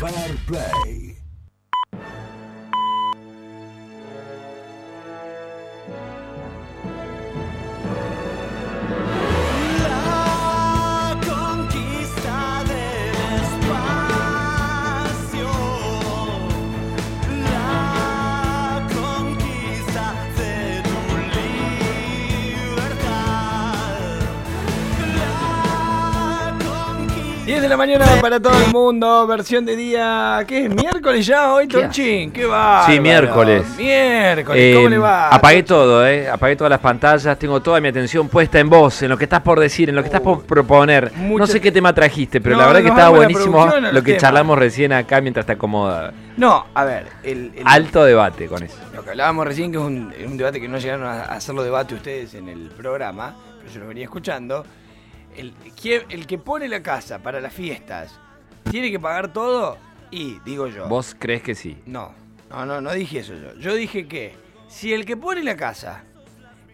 Fair Play. La mañana para todo el mundo, versión de día. ¿Qué es? ¿Miércoles ya hoy, Tonchín? ¿Qué va? Sí, miércoles. Miércoles, ¿cómo Eh, le va? Apagué todo, ¿eh? Apagué todas las pantallas, tengo toda mi atención puesta en vos, en lo que estás por decir, en lo que estás por proponer. Mucho- No sé qué tema trajiste, pero No, la verdad que estaba buenísimo lo que temas. charlamos recién acá mientras te acomoda. No, a ver, el, el- Alto debate con eso. lo que hablábamos recién, que es un, un debate que no llegaron a hacerlo debate ustedes en el programa, pero yo lo venía escuchando. El, ¿quién- el que pone la casa para las fiestas, ¿tiene que pagar todo? Y, digo yo. ¿Vos crees que sí? No, no, no, no dije eso yo. Yo dije que si el que pone la casa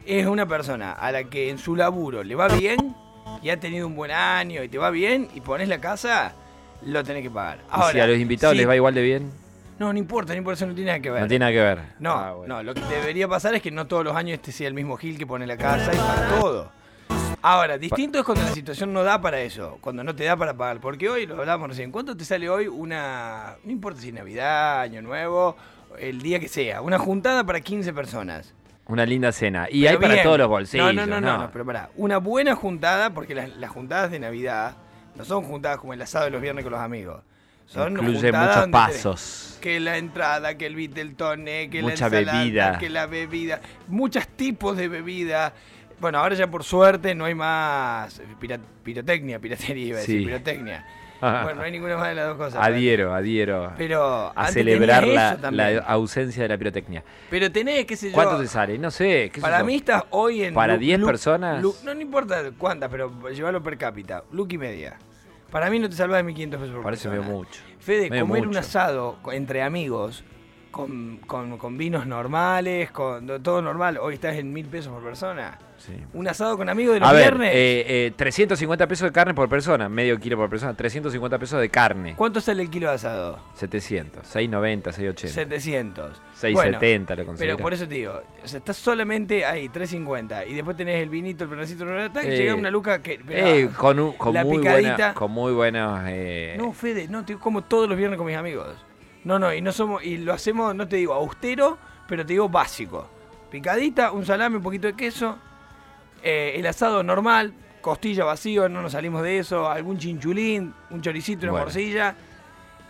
es una persona a la que en su laburo le va bien y ha tenido un buen año y te va bien y pones la casa, lo tenés que pagar. ¿Y si a los invitados les va igual de bien? No, no importa, no importa, eso no tiene nada que ver. No tiene nada que ver. No, Ah, bueno. no, lo que debería pasar es que no todos los años este sea el mismo Gil que pone la casa y paga todo. Ahora, distinto es cuando la situación no da para eso, cuando no te da para pagar. Porque hoy, lo hablábamos recién, ¿cuánto te sale hoy una, no importa si Navidad, Año Nuevo, el día que sea, una juntada para 15 personas? Una linda cena. Y Pero hay para todos los bolsillos. No, no, no, no, no, pero pará, una buena juntada, porque las, las juntadas de Navidad no son juntadas como el asado de los viernes con los amigos. Son Incluye muchos pasos. que la entrada, que el Viteltoné, que Mucha la ensalada, bebida. que la bebida, muchos tipos de bebida. Bueno, ahora ya por suerte no hay más pira- pirotecnia, piratería, iba a decir, Sí. pirotecnia. Bueno, no hay ninguna más de las dos cosas. Adhiero, adhiero. Pero a celebrar la, ausencia de la pirotecnia. Pero tenés, qué sé yo. ¿Cuánto te sale? No sé. ¿qué sé Para mí estás hoy en. ¿Para Lu- 10 Lu- personas? Lu- no, no importa cuántas, pero llevarlo per cápita. Look y media. Para mí no te salvas de 1500 pesos por Parece persona. medio mucho. Fede, Medio comer un asado entre amigos, con, con- con vinos normales, con todo normal, hoy estás en mil pesos por persona. Sí. Un asado con amigos de los A ver, viernes. eh, eh, 350 pesos de carne por persona, medio kilo por persona, 350 pesos de carne, ¿Cuánto sale el kilo de asado? 700, 690, 680, 700. 670 lo Pero considero. por eso te digo, o sea, estás solamente ahí, 350, y después tenés el vinito, el pedacito, y Eh, llega una luca que... pero, Eh, con, un- con la muy buena, con muy buenos eh, No, Fede, no, te como todos los viernes con mis amigos. No, no, y no somos, y lo hacemos, no te digo austero, pero te digo básico. Picadita, un salame, un poquito de queso, eh, el asado normal, costilla vacío, no nos salimos de eso, algún chinchulín, un choricito, una Bueno. morcilla,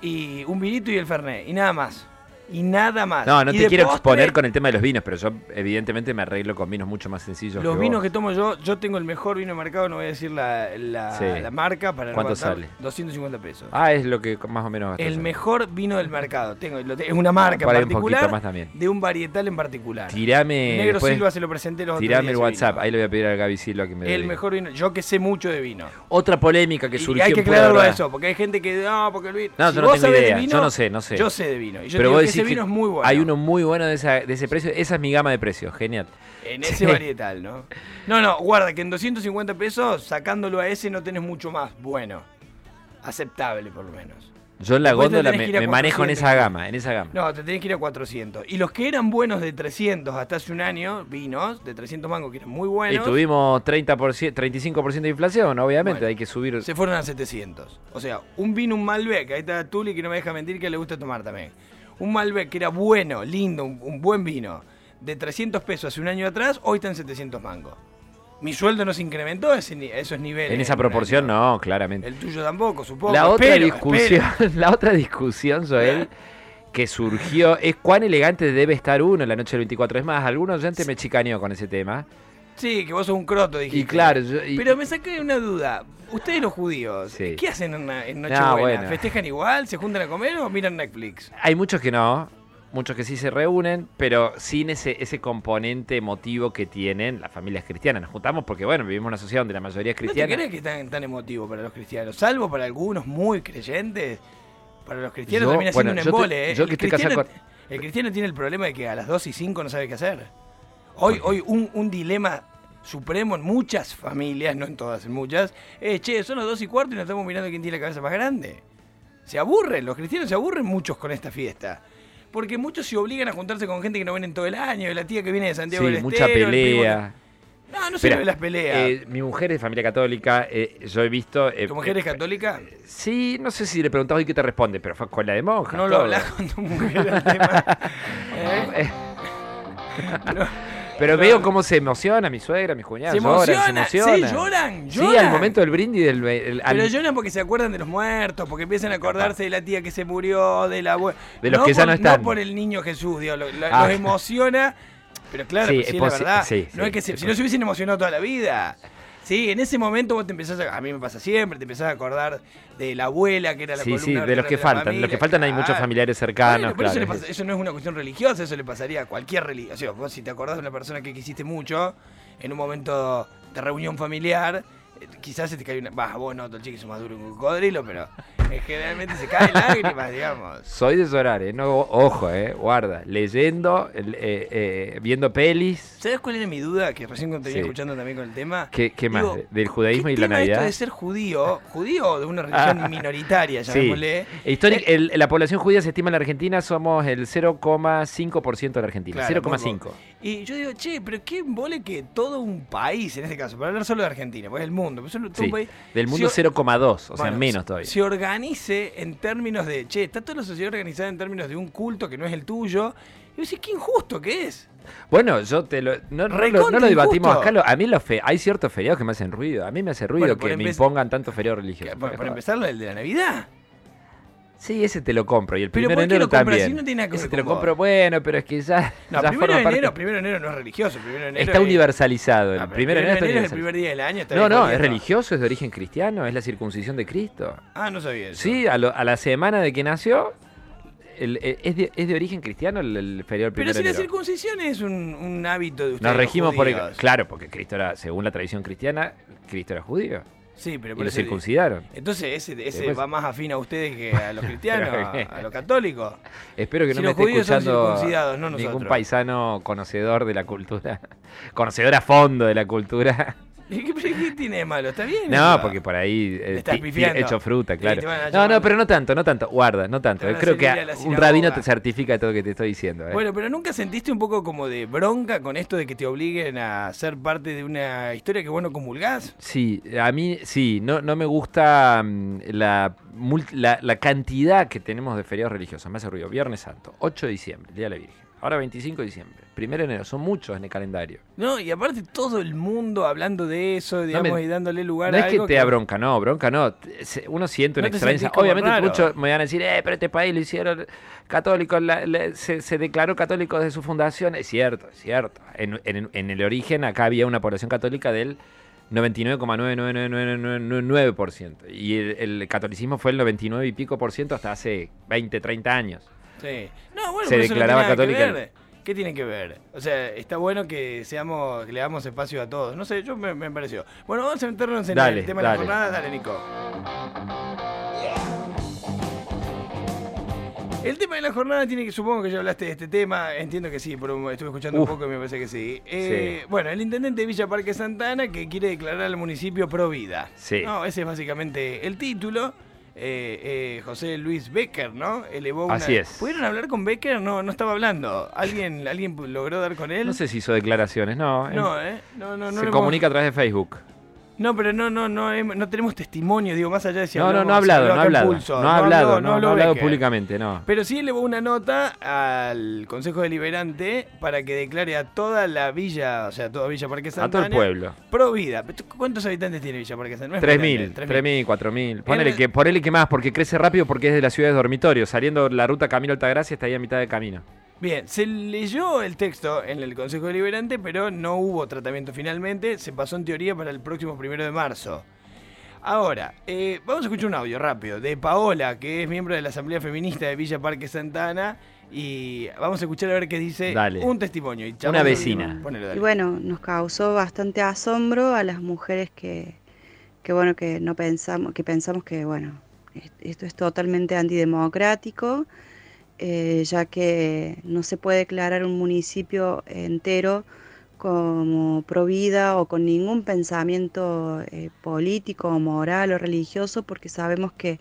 y un vinito y el fernet, y nada más. Y nada más. No, no Y te quiero postre, exponer con el tema de los vinos, pero yo evidentemente me arreglo con vinos mucho más sencillos. Los que vinos vos. que tomo yo, yo tengo el mejor vino de mercado, no voy a decir la, la- Sí. la marca para ¿Cuánto sale? 250 pesos. Ah, es lo que más o menos El mejor vino del mercado. Tengo, es una marca ahí en un poquito particular más también. de un varietal en particular. Tirame, Negro después, Silva se lo presenté los otros tirame el WhatsApp, vino. ahí le voy a pedir a Gaby Silva que me El mejor vino. Yo que sé mucho de vino. Otra polémica que Y surgió hay que aclararlo a eso, porque hay gente que no, porque el vino. No, si yo no tengo idea, vino, yo no sé, no sé. Yo sé de vino. Y yo Pero vos ese vino es muy bueno. hay uno muy bueno de, esa- de ese precio. Esa es mi gama de precios, genial. En ese Sí. varietal, ¿no? No, no, guarda que en 250 pesos, sacándolo a ese, no tenés mucho más. Bueno. Aceptable, por lo menos. Yo en la Después góndola me, manejo en 400. esa gama, en esa gama. No, te tenés que ir a 400. Y los que eran buenos de 300 hasta hace un año, vinos de 300 mangos que eran muy y buenos, tuvimos 30%, 35% de inflación, obviamente, Bueno. hay que subir. se fueron a 700. O sea, un vino, un Malbec, ahí está Tuli que no me deja mentir que le gusta tomar también. Un Malbec que era bueno, lindo, un, un buen vino, de 300 pesos hace un año atrás, hoy está en 700 mangos. Mi sueldo no se incrementó a, esos niveles. En esa proporción, no, claramente. El tuyo tampoco, supongo. La otra Espero, discusión, espero. la otra discusión, Joel, que surgió es cuán elegante debe estar uno en la noche del 24. Es más, algunos oyentes me chicaneó con ese tema. Sí, que vos sos un croto, dijiste. Y claro, yo- y- Pero me saqué una duda. Ustedes los judíos, Sí. ¿qué hacen en, en Nochebuena? bueno. ¿Festejan igual? ¿Se juntan a comer o miran Netflix? Hay muchos que no, muchos que sí se reúnen, pero sin ese, ese componente emotivo que tienen las familias cristianas. Nos juntamos porque, bueno, vivimos en una sociedad donde la mayoría es ¿No te cristiana. crees que es tan, tan emotivo para los cristianos? Salvo para algunos muy creyentes. Para los cristianos Yo- termina siendo bueno, un te- embole. ¿eh? yo El que estoy cristiano- El cristiano tiene el problema de que a las 2 y 5 no sabe qué hacer. Hoy, hoy un, un dilema supremo en muchas familias, no en todas, en muchas, es, che, son las 2 y cuarto y nos estamos mirando quién tiene la cabeza más grande. Se aburren, los cristianos se aburren muchos con esta fiesta. Porque muchos se obligan a juntarse con gente que no ven en todo el año, la tía que viene de Santiago Sí, del mucha Estero, pelea. No, no se ve las peleas. eh, mi mujer es de familia católica, eh, yo he visto... eh, ¿Tu mujer es eh, católica? Sí, no sé si le preguntaba y qué te responde, pero fue a escuela de monjas. No lo todo. hablas con tu mujer el tema. ¿Eh? Pero veo cómo se emociona mi suegra, mis cuñadas. Se lloran, emociona, se emocionan. sí, lloran, Sí, al momento del brindis del. el- al- Pero lloran porque se acuerdan de los muertos, porque empiezan a acordarse de la tía que se murió, de la abuela. De los que ya no están. No por el niño Jesús, lo- lo- Ah. los emociona. Pero claro, Sí, pues la posi- verdad. sí, no es que se- si no se hubiesen emocionado toda la vida. Sí, en ese momento vos te empezás a. A mí me pasa siempre, te empezás a acordar de la abuela que era la sí, columna sí, de los que faltan. Los que faltan hay muchos familiares cercanos, Bueno, pero eso, claro. pasa- eso no es una cuestión religiosa, eso le pasaría a cualquier religión. Vos si te acordás de una persona que quisiste mucho, en un momento de reunión familiar, quizás se te cae una... Bah, vos no, chico es más duro que un cocodrilo, pero eh, generalmente se caen lágrimas, digamos. Soy de llorar, ¿eh? No, ojo, ¿eh? Guarda. Leyendo, eh, eh, viendo pelis. ¿Sabes cuál era mi duda? Que recién cuando te Sí. escuchando también con el tema. ¿Qué, qué más? Digo, ¿De- ¿Del judaísmo ¿qué y la tema esto Navidad? de ser judío, judío o de una religión Ah. minoritaria, Sí. llamémosle. Históric- Eh, el- la población judía se estima en la Argentina, somos el 0,5% de la Argentina. Claro, 0,5. Y yo digo, che, pero qué vole que todo un país, en este caso, para hablar solo de Argentina, pues el mundo, pues Sí. un país. Del mundo se- 0,2, o sea, menos todavía. Se organice en términos de, che, está toda la sociedad organizada en términos de un culto que no es el tuyo. Y vos decís, qué injusto que es. Bueno, yo te lo. No, no lo, Recontra no lo debatimos acá. lo- a mí los fe- hay ciertos feriados que me hacen ruido. A mí me hace ruido Bueno, que me impongan tantos feriados Que, religiosos. por, por empezar, el de la Navidad. Sí, ese te lo compro. Y el primero ¿por de enero lo compras también. si no tiene nada que ese te lo compro, bueno, pero es que ya. No, ya primero forma de parte- enero, primero de enero no es religioso. Primero de enero Está es- universalizado. El Ah, pero primero de enero es el primer día del año. está No, no, es religioso, es de origen cristiano, es la circuncisión de Cristo. Ah, no sabía eso. Sí, a, lo- a la semana de que nació, el- el- es, de, es de origen cristiano el, el feriado Pero si de la enero. circuncisión es un, un hábito de ustedes. Nos regimos los por el. Claro, porque Cristo era, según la tradición cristiana, Cristo era judío. Sí, pero Y lo circuncidaron. Entonces ese, ese Después- va más afín a ustedes que a los cristianos, a, a los católicos. Espero que Si no me esté escuchando no ningún paisano conocedor de la cultura, conocedor a fondo de la cultura. ¿Y ¿Qué, qué tiene de malo? ¿Está bien? No, porque por ahí eh, estás hecho fruta, claro. No, no, pero no tanto, no tanto. Guarda, no tanto. Creo que a un rabino te certifica todo lo que te estoy diciendo. eh. Bueno, pero nunca sentiste un poco como de bronca con esto de que te obliguen a ser parte de una historia que vos no comulgás. Sí, a mí sí, no, no me gusta mm, la, la, la cantidad que tenemos de feriados religiosos. Me hace ruido. Viernes Santo, 8 de diciembre, Día de la Virgen. Ahora 25 de diciembre. Primero de enero, son muchos en el calendario. No, y aparte todo el mundo hablando de eso, digamos, me- y dándole lugar No a es que algo te da bronca, no, bronca no. Se- Uno siente una No te extrañeza. sentís como Obviamente raro. muchos me van a decir, eh, pero este país lo hicieron católico, la- la- se, se declaró católico desde su fundación. Es cierto, es cierto. En, en- en el origen acá había una población católica del 99,99999%. Y el, el catolicismo fue el 99 y pico por ciento hasta hace 20, 30 años. Sí. No, bueno, Se no declaraba que católica. ver. ¿Qué tiene que ver? O sea, está bueno que seamos, que le damos espacio a todos. No sé, yo me, me pareció. Bueno, vamos a meternos en Dale, el tema de la jornada. Dale, Nico. El tema de la jornada tiene que, supongo que ya hablaste de este tema, entiendo que sí, pero estuve escuchando Uf. un poco y me parece que sí. Eh, Bueno, el intendente de Villa Parque Santana que quiere declarar al municipio pro vida. Sí. No, ese es básicamente el título. Eh, eh, José Luis Becker, ¿no? Elevó una... Así es. ¿Pudieron hablar con Becker? No, no estaba hablando. ¿Alguien, ¿alguien logró dar con él? No sé si hizo declaraciones, no. No, em- ¿eh? No, no, no. se comunica a través de Facebook. No, pero no, no, no, no tenemos testimonio, digo, más allá de si No, no, hablamos- no ha si hablado, no ha hablado. Pulso. No ha hablado, no, no ha hablado públicamente, no. Pero sí elevó una nota al Consejo Deliberante para que declare a toda la villa, o sea, toda Villa Parque A Santana. todo el pueblo. Pro vida. ¿Cuántos habitantes tiene Villa Parque Santana? No es muy 3.000, grande, 3.000, 4.000. Ponele que, ponele que más, porque crece rápido porque es de la ciudad de dormitorio. Saliendo la ruta Camino Altagracia está ahí a mitad de camino. Bien, se leyó el texto en el Consejo Deliberante, pero no hubo tratamiento finalmente. Se pasó en teoría para el próximo primero de marzo. Ahora, eh, vamos a escuchar un audio rápido de Paola, que es miembro de la Asamblea Feminista de Villa Parque Santana. Y vamos a escuchar a ver qué dice Dale. un testimonio. Y Una vecina. Ponelo. Y bueno, nos causó bastante asombro a las mujeres que, que bueno, que no pensamos, que pensamos que bueno, es- esto es totalmente antidemocrático, eh, ya que no se puede declarar un municipio entero como provida o con ningún pensamiento eh, político, o moral o religioso, porque sabemos que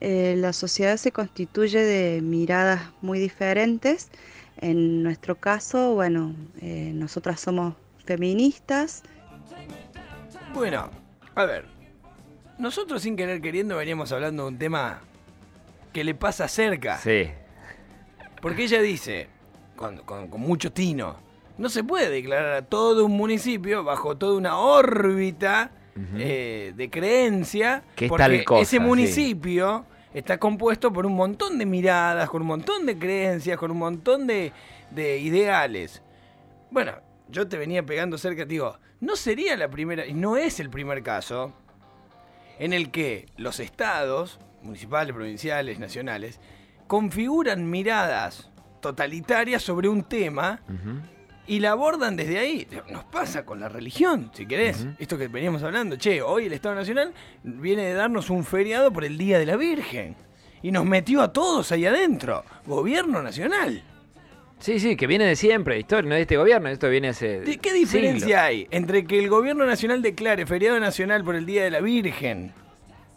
eh, la sociedad se constituye de miradas muy diferentes. En nuestro caso, bueno, eh, nosotras somos feministas. Bueno, a ver. Nosotros sin querer queriendo veníamos hablando de un tema que le pasa cerca. Sí. Porque ella dice, con, con- con mucho tino, no se puede declarar a todo un municipio bajo toda una órbita eh, de creencia. Que es porque tal cosa, ese sí. municipio está compuesto por un montón de miradas, con un montón de creencias, con un montón de, de ideales. Bueno, yo te venía pegando cerca, te digo, no sería la primera, y no es el primer caso, en el que los estados, municipales, provinciales, nacionales, configuran miradas totalitarias sobre un tema y la abordan desde ahí. Nos pasa con la religión, si querés. Esto que veníamos hablando. Che, hoy el Estado Nacional viene de darnos un feriado por el Día de la Virgen. Y nos metió a todos ahí adentro. Gobierno Nacional. Sí, sí, que viene de siempre, historia, no de este gobierno, esto viene hace. ¿De ¿Qué diferencia hay entre que el Gobierno Nacional declare feriado nacional por el Día de la Virgen,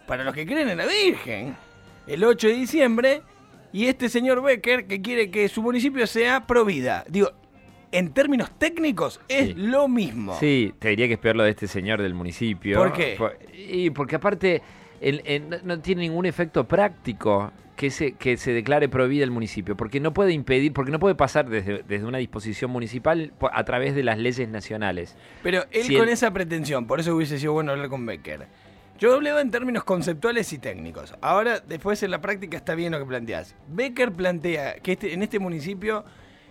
para los que creen en la Virgen, el 8 de diciembre, y este señor Becker que quiere que su municipio sea pro vida? Digo, en términos técnicos es Sí. lo mismo. Sí, te diría que es peor lo de este señor del municipio. ¿Por qué? y porque aparte el- el- no- tiene ningún efecto práctico que se, que se declare prohibida el municipio, porque no puede impedir, porque no puede pasar desde, desde una disposición municipal a través de las leyes nacionales. Pero él Si con esa pretensión, por eso hubiese sido bueno hablar con Becker. Yo hablaba en términos conceptuales y técnicos. Ahora, después en la práctica está bien lo que planteas. Becker plantea que este, en este municipio,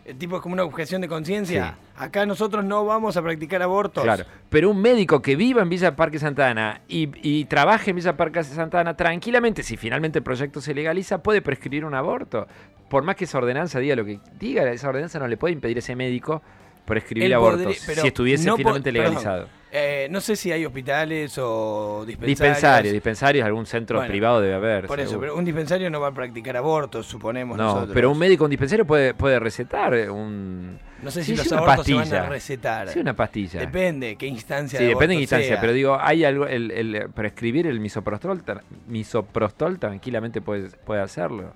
el tipo es como una objeción de conciencia. Acá nosotros no vamos a practicar abortos. Claro. Pero un médico que viva en Villa Parque Santana y, y trabaje en Villa Parque Santana tranquilamente, si finalmente el proyecto se legaliza, puede prescribir un aborto. Por más que esa ordenanza diga lo que diga, esa ordenanza no le puede impedir a ese médico prescribir Él abortos podría- si estuviese no finalmente perdón, legalizado. Eh, no sé si hay hospitales o dispensarios. Dispensarios, dispensarios, algún centro Bueno, privado debe haber. Por eso, pero un dispensario no va a practicar abortos, suponemos No, nosotros. pero un médico en dispensario puede, puede recetar un... No sé si sí, los una abortos se pastilla. van a recetar. Sí, una pastilla. Depende qué instancia Sí, de depende de instancia, sea. pero digo, hay algo, el, el prescribir el misoprostol, misoprostol tranquilamente puede, puede hacerlo.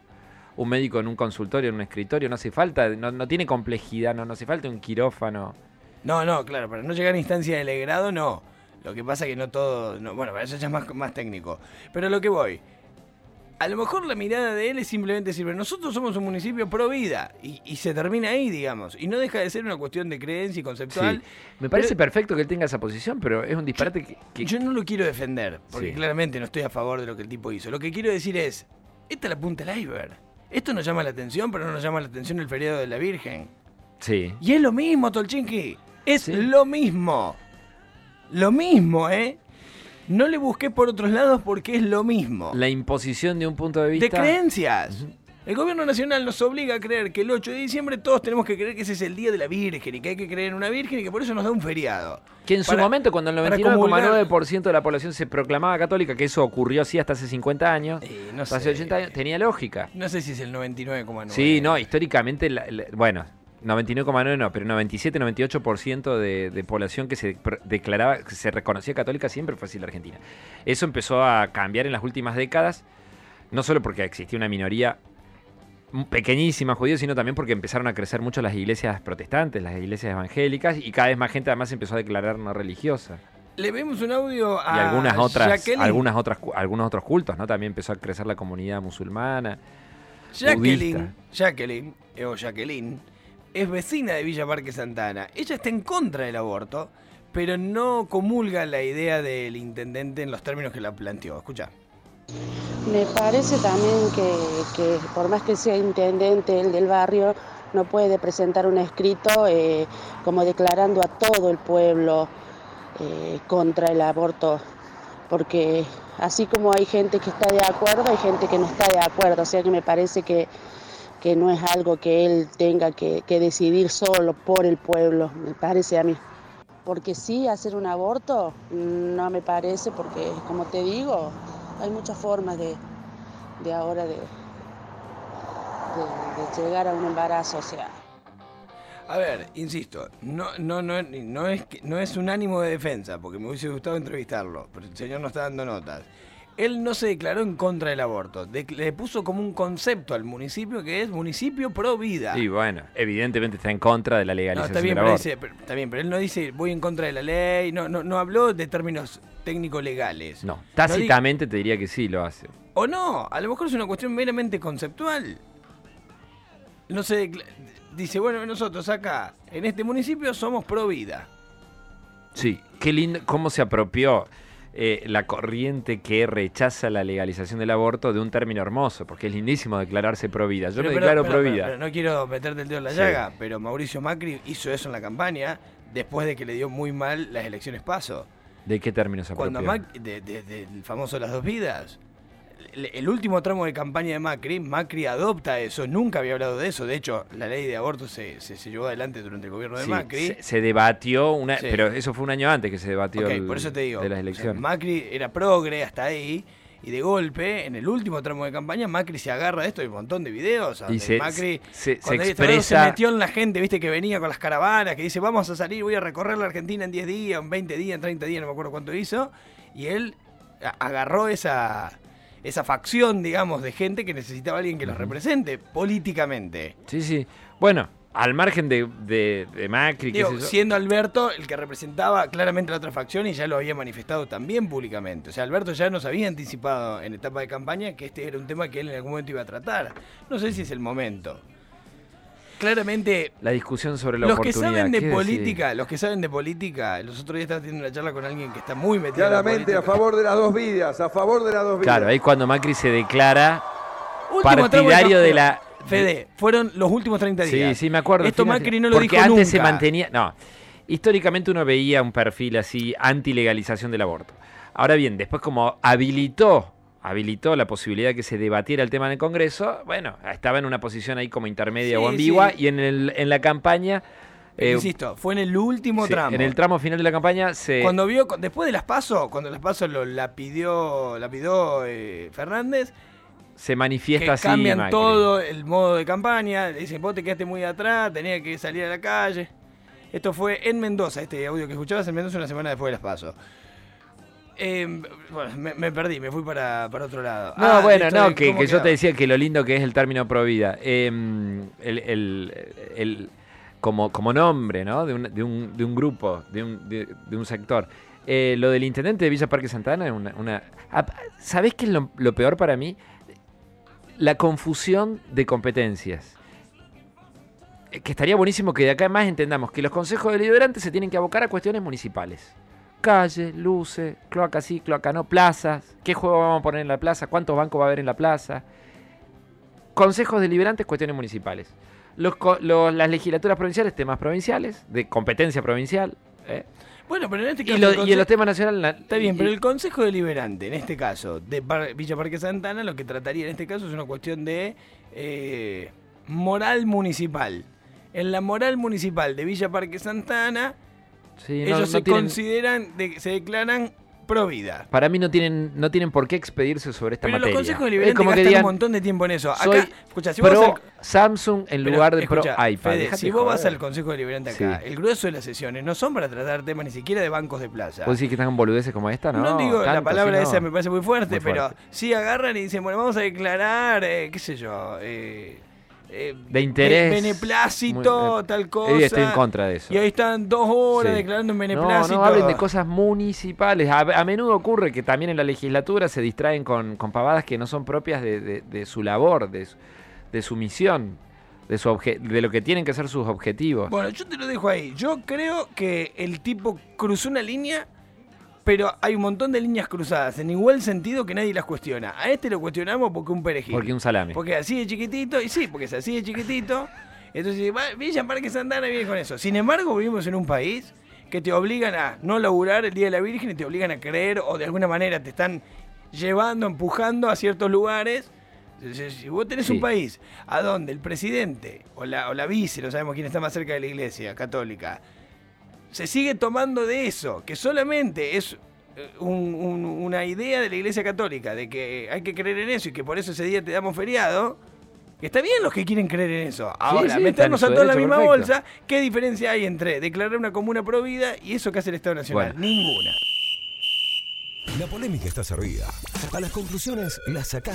Un médico en un consultorio, en un escritorio, no hace falta, no, no tiene complejidad, no, no hace falta un quirófano. No, no, claro, para no llegar a instancia de legrado, no. Lo que pasa que no todo. no, bueno, para eso ya es más, más técnico. Pero lo que voy. A lo mejor la mirada de él es simplemente decir, "Pero nosotros somos un municipio pro vida. Y, y se termina ahí, digamos. Y no deja de ser una cuestión de creencia y conceptual. Sí. Me parece Pero- perfecto que él tenga esa posición, pero es un disparate que... que- Yo no lo quiero defender, porque Sí. claramente no estoy a favor de lo que el tipo hizo. Lo que quiero decir es, esta es la punta del iceberg. Esto nos llama la atención, pero no nos llama la atención el feriado de la Virgen. Sí. Y es lo mismo, Tolchinki. Es Sí. lo mismo. Lo mismo, ¿eh? No le busqué por otros lados porque es lo mismo. La imposición de un punto de vista... de creencias. El gobierno nacional nos obliga a creer que el 8 de diciembre todos tenemos que creer que ese es el día de la Virgen y que hay que creer en una Virgen y que por eso nos da un feriado. Que en su Para- momento, cuando el para comulgar- 99,9% de la población se proclamaba católica, que eso ocurrió así hasta hace 50 años, Eh, no hasta hace sé. 80 años, tenía lógica. No sé si es el 99,9. Sí, no, históricamente, la- la- bueno, 99,9 no, pero 97-98% de, de población que se declaraba, que se reconocía católica siempre fue así en la Argentina. Eso empezó a cambiar en las últimas décadas, no solo porque existía una minoría pequeñísima judía, sino también porque empezaron a crecer mucho las iglesias protestantes, las iglesias evangélicas, y cada vez más gente además empezó a declarar no religiosa. Le vemos un audio a Y algunas otras, Jacqueline. algunas otras, algunos otros cultos, ¿no? También empezó a crecer la comunidad musulmana. Jacqueline, budista. Jacqueline, eh, o Jacqueline, es vecina de Villa Parque Santana. Ella está en contra del aborto, pero no comulga la idea del intendente en los términos que la planteó. Escucha. Me parece también que, que por más que sea intendente el del barrio, no puede presentar un escrito eh, como declarando a todo el pueblo eh, contra el aborto, porque así como hay gente que está de acuerdo, hay gente que no está de acuerdo, o sea que me parece que, que no es algo que él tenga que, que decidir solo por el pueblo, me parece a mí. Porque sí, hacer un aborto no me parece, porque como te digo, hay muchas formas de, de ahora de, llegar a un embarazo, o sea. A ver, insisto, no, no, no, no, es, no es un ánimo de defensa, porque me hubiese gustado entrevistarlo, pero el señor no está dando notas. Él no se declaró en contra del aborto. De- le puso como un concepto al municipio que es municipio pro vida. Y bueno, evidentemente está en contra de la No, legalización está bien, del pero aborto. dice- pero- está bien, pero él no dice voy en contra de la ley, no, no, no habló de términos técnico-legales. No, tácitamente te diría que sí lo hace. o no, a lo mejor es una cuestión meramente conceptual. No sé, dice, bueno, nosotros acá, en este municipio, somos pro vida. Sí, qué lindo, cómo se apropió eh, la corriente que rechaza la legalización del aborto de un término hermoso, porque es lindísimo declararse pro vida. Yo Pero- me declaro pero- pro vida. no quiero meterte el dedo en la Sí. llaga, pero Mauricio Macri hizo eso en la campaña después de que le dio muy mal las elecciones paso. ¿De qué término se Cuando? Mac- de- de- del famoso Las Dos Vidas. El, último tramo de campaña de Macri, Macri adopta eso, nunca había hablado de eso. De hecho, la ley de aborto se, se, se llevó adelante durante el gobierno de Sí, Macri. se, se debatió una, Sí. pero eso fue un año antes que se debatió Ok, el- por eso te digo. de las o sea, elecciones. Macri era progre hasta ahí. Y de golpe, en el último tramo de campaña, Macri se agarra de esto. Hay un montón de videos. y se, Macri se- se se expresa metió en la gente, viste, que venía con las caravanas, que dice, vamos a salir, voy a recorrer la Argentina en 10 días, en 20 días, en 30 días, no me acuerdo cuánto hizo. Y él agarró esa, esa facción, digamos, de gente que necesitaba a alguien que los represente políticamente. Sí, sí. Bueno, al margen de, de- de Macri, qué Digo, siendo Alberto el que representaba claramente la otra facción y ya lo había manifestado también públicamente. O sea, Alberto ya nos había anticipado en etapa de campaña que este era un tema que él en algún momento iba a tratar. No sé si es el momento. Claramente, La discusión sobre la los que saben de política, los que saben de política, los otros días estaba teniendo una charla con alguien que está muy metido en la Claramente a favor de las dos vidas, a favor de las dos vidas. Claro, ahí cuando Macri se declara Último partidario de la... Fede, fueron los últimos 30 Sí, días. sí, me acuerdo. Esto Macri no lo porque dijo antes nunca. se mantenía... No, históricamente uno veía un perfil así anti-legalización del aborto. Ahora bien, después como habilitó, habilitó la posibilidad de que se debatiera el tema en el Congreso, bueno, estaba en una posición ahí como intermedia Sí, o ambigua sí. y en, el, en la campaña... Eh, Insisto, fue en el último sí, tramo. en el tramo final de la campaña se... Cuando vio, después de las pasos, cuando las pasos lo, la pidió, la pidió eh, Fernández, se que manifiesta así cambian Macri. todo el modo de campaña, le dicen vos te quedaste muy atrás, tenía que salir a la calle. Esto fue en Mendoza, este audio que escuchabas en Mendoza una semana después de las pasos. Eh, bueno, me, me perdí, me fui para, para otro lado. No, Ah, bueno, no, ¿y que, yo te decía que lo lindo que es el término provida. Eh, el, el- el- como, como nombre, ¿no? De un, de un, de un grupo, de un, de, de un sector. Eh, lo del intendente de Villa Parque Santana es una... una ¿Sabés qué es lo, lo peor para mí? La confusión de competencias. Eh, Que estaría buenísimo que de acá en más entendamos que los consejos deliberantes se tienen que abocar a cuestiones municipales. Calles, luces, cloaca sí, cloaca no, plazas, qué juego vamos a poner en la plaza, cuántos bancos va a haber en la plaza. Consejos deliberantes, cuestiones municipales. Los, co- los- las legislaturas provinciales, temas provinciales, de competencia provincial. ¿eh? Bueno, pero en este Y, caso. lo- el y en los temas nacionales... Está bien, y- pero el Consejo Deliberante, en este caso, de Par- Villa Parque Santana, lo que trataría en este caso es una cuestión de eh, moral municipal. En la moral municipal de Villa Parque Santana, sí, ellos no se tienen- consideran, de- se declaran pro vida. para mí no tienen, no tienen por qué expedirse sobre esta Pero materia. los consejos es deliberantes como que gastan digan, un montón de tiempo en eso. Acá, soy escucha, si pro al- Samsung en pero, lugar de escucha, pro iPad. Fede, si vos vas al Consejo Deliberante acá, Sí. el grueso de las sesiones no son para tratar temas ni siquiera de bancos de plaza. ¿Vos decís que están boludeces como esta? No, No, digo, la palabra esa me parece muy fuerte, Muy pero fuerte. sí agarran y dicen, bueno, vamos a declarar, eh, qué sé yo, eh, eh, De interés. be- beneplácito, Muy- tal Eh, cosa. estoy en contra de eso. Y ahí están dos horas Sí. declarando en No, beneplácito. no hablen de cosas municipales. A, a menudo ocurre que también en la legislatura se distraen con, con pavadas que no son propias de, de- de su labor, de su, de su misión, de, su obje- de lo que tienen que ser sus objetivos. Bueno, yo te lo dejo ahí. Yo creo que el tipo cruzó una línea, pero hay un montón de líneas cruzadas en igual sentido que nadie las cuestiona. A este lo cuestionamos porque un perejil. porque un salame. Porque así de chiquitito, y sí, porque es así de chiquitito. Entonces, Villa Parque Santana viene con eso. Sin embargo, vivimos en un país que te obligan a no laburar el Día de la Virgen y te obligan a creer o de alguna manera te están llevando, empujando a ciertos lugares. Si- Si vos tenés Sí. un país a donde el presidente o la, o la vice, no sabemos quién está más cerca de la iglesia católica, se sigue tomando de eso, que solamente es eh, un- un- una idea de la iglesia católica, de que hay que creer en eso y que por eso ese día te damos feriado, está bien los que quieren creer en eso. Ahora, sí, meternos a todos en la misma perfecto. bolsa, ¿qué diferencia hay entre declarar una comuna pro vida y eso que hace el Estado Nacional? Bueno. Ninguna. La polémica está servida. A las conclusiones las sacás